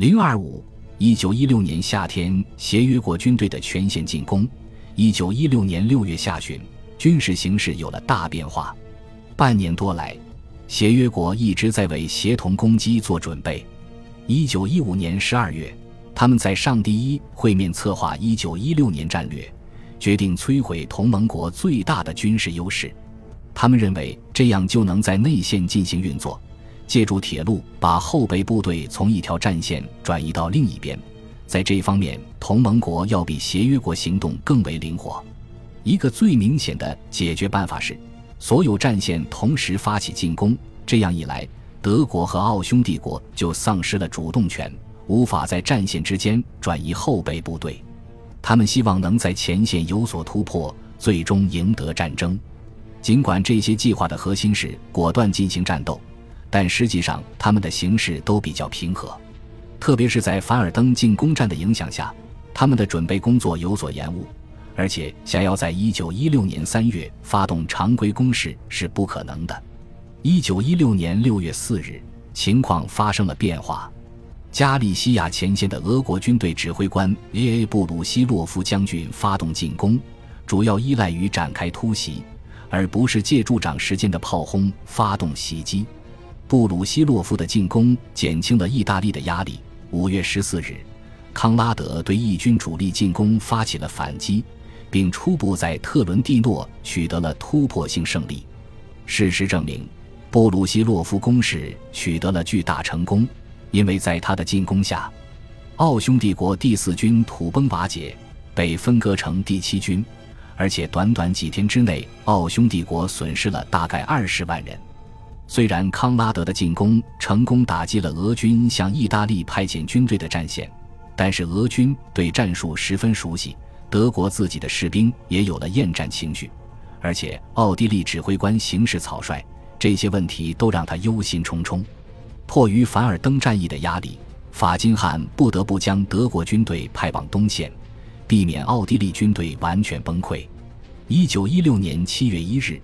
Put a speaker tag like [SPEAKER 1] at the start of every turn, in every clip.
[SPEAKER 1] 零二五，一九一六年夏天，协约国军队的全线进攻。一九一六年六月下旬，军事形势有了大变化。半年多来，协约国一直在为协同攻击做准备。一九一五年十二月，他们在上第一会面策划一九一六年战略，决定摧毁同盟国最大的军事优势。他们认为这样就能在内线进行运作。借助铁路把后备部队从一条战线转移到另一边，在这方面，同盟国要比协约国行动更为灵活。一个最明显的解决办法是，所有战线同时发起进攻。这样一来，德国和奥匈帝国就丧失了主动权，无法在战线之间转移后备部队。他们希望能在前线有所突破，最终赢得战争。尽管这些计划的核心是果断进行战斗。但实际上，他们的形势都比较平和，特别是在凡尔登进攻战的影响下，他们的准备工作有所延误，而且想要在一九一六年三月发动常规攻势是不可能的。一九一六年六月四日，情况发生了变化，加利西亚前线的俄国军队指挥官 A.A. 布鲁西洛夫将军发动进攻，主要依赖于展开突袭，而不是借助长时间的炮轰发动袭击。布鲁西洛夫的进攻减轻了意大利的压力。五月十四日，康拉德对义军主力进攻发起了反击，并初步在特伦蒂诺取得了突破性胜利。事实证明，布鲁西洛夫攻势取得了巨大成功，因为在他的进攻下，奥匈帝国第四军土崩瓦解，被分割成第七军，而且短短几天之内，奥匈帝国损失了大概二十万人。虽然康拉德的进攻成功打击了俄军向意大利派遣军队的战线，但是俄军对战术十分熟悉，德国自己的士兵也有了厌战情绪，而且奥地利指挥官行事草率，这些问题都让他忧心忡忡。迫于凡尔登战役的压力，法金汉不得不将德国军队派往东线，避免奥地利军队完全崩溃。一九一六年七月一日。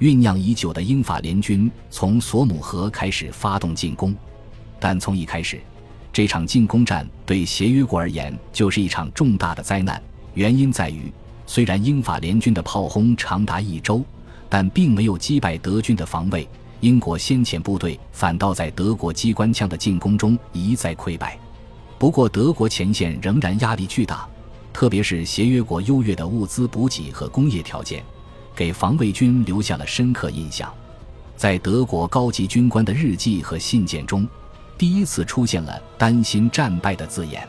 [SPEAKER 1] 酝酿已久的英法联军从索姆河开始发动进攻，但从一开始，这场进攻战对协约国而言就是一场重大的灾难。原因在于，虽然英法联军的炮轰长达一周，但并没有击败德军的防卫，英国先遣部队反倒在德国机关枪的进攻中一再溃败。不过，德国前线仍然压力巨大，特别是协约国优越的物资补给和工业条件。给防卫军留下了深刻印象，在德国高级军官的日记和信件中，第一次出现了担心战败的字眼。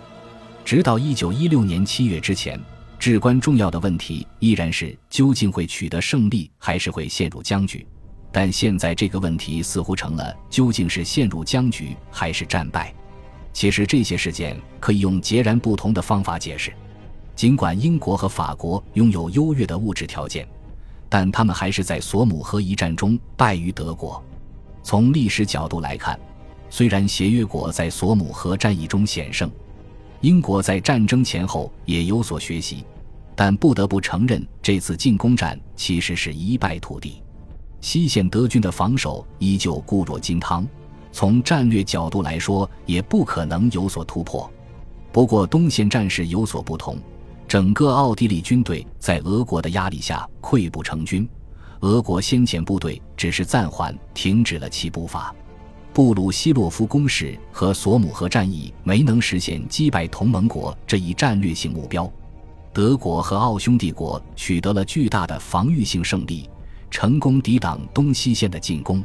[SPEAKER 1] 直到一九一六年七月之前，至关重要的问题依然是究竟会取得胜利还是会陷入僵局。但现在这个问题似乎成了究竟是陷入僵局还是战败。其实这些事件可以用截然不同的方法解释。尽管英国和法国拥有优越的物质条件。但他们还是在索姆河一战中败于德国。从历史角度来看，虽然协约国在索姆河战役中险胜，英国在战争前后也有所学习，但不得不承认，这次进攻战其实是一败涂地。西线德军的防守依旧固若金汤，从战略角度来说，也不可能有所突破。不过，东线战事有所不同。整个奥地利军队在俄国的压力下溃不成军，俄国先遣部队只是暂缓停止了其步伐。布鲁西洛夫攻势和索姆河战役没能实现击败同盟国这一战略性目标。德国和奥匈帝国取得了巨大的防御性胜利，成功抵挡东西线的进攻，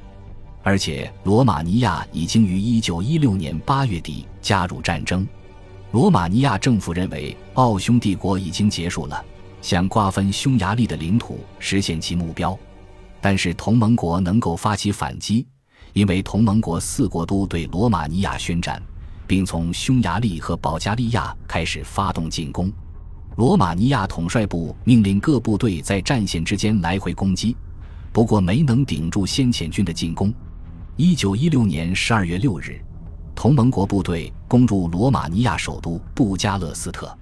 [SPEAKER 1] 而且罗马尼亚已经于1916年8月底加入战争。罗马尼亚政府认为，奥匈帝国已经结束了想瓜分匈牙利的领土，实现其目标。但是同盟国能够发起反击，因为同盟国四国都对罗马尼亚宣战，并从匈牙利和保加利亚开始发动进攻。罗马尼亚统帅部命令各部队在战线之间来回攻击，不过没能顶住先遣军的进攻。一九一六年十二月六日。同盟国部队攻入罗马尼亚首都布加勒斯特。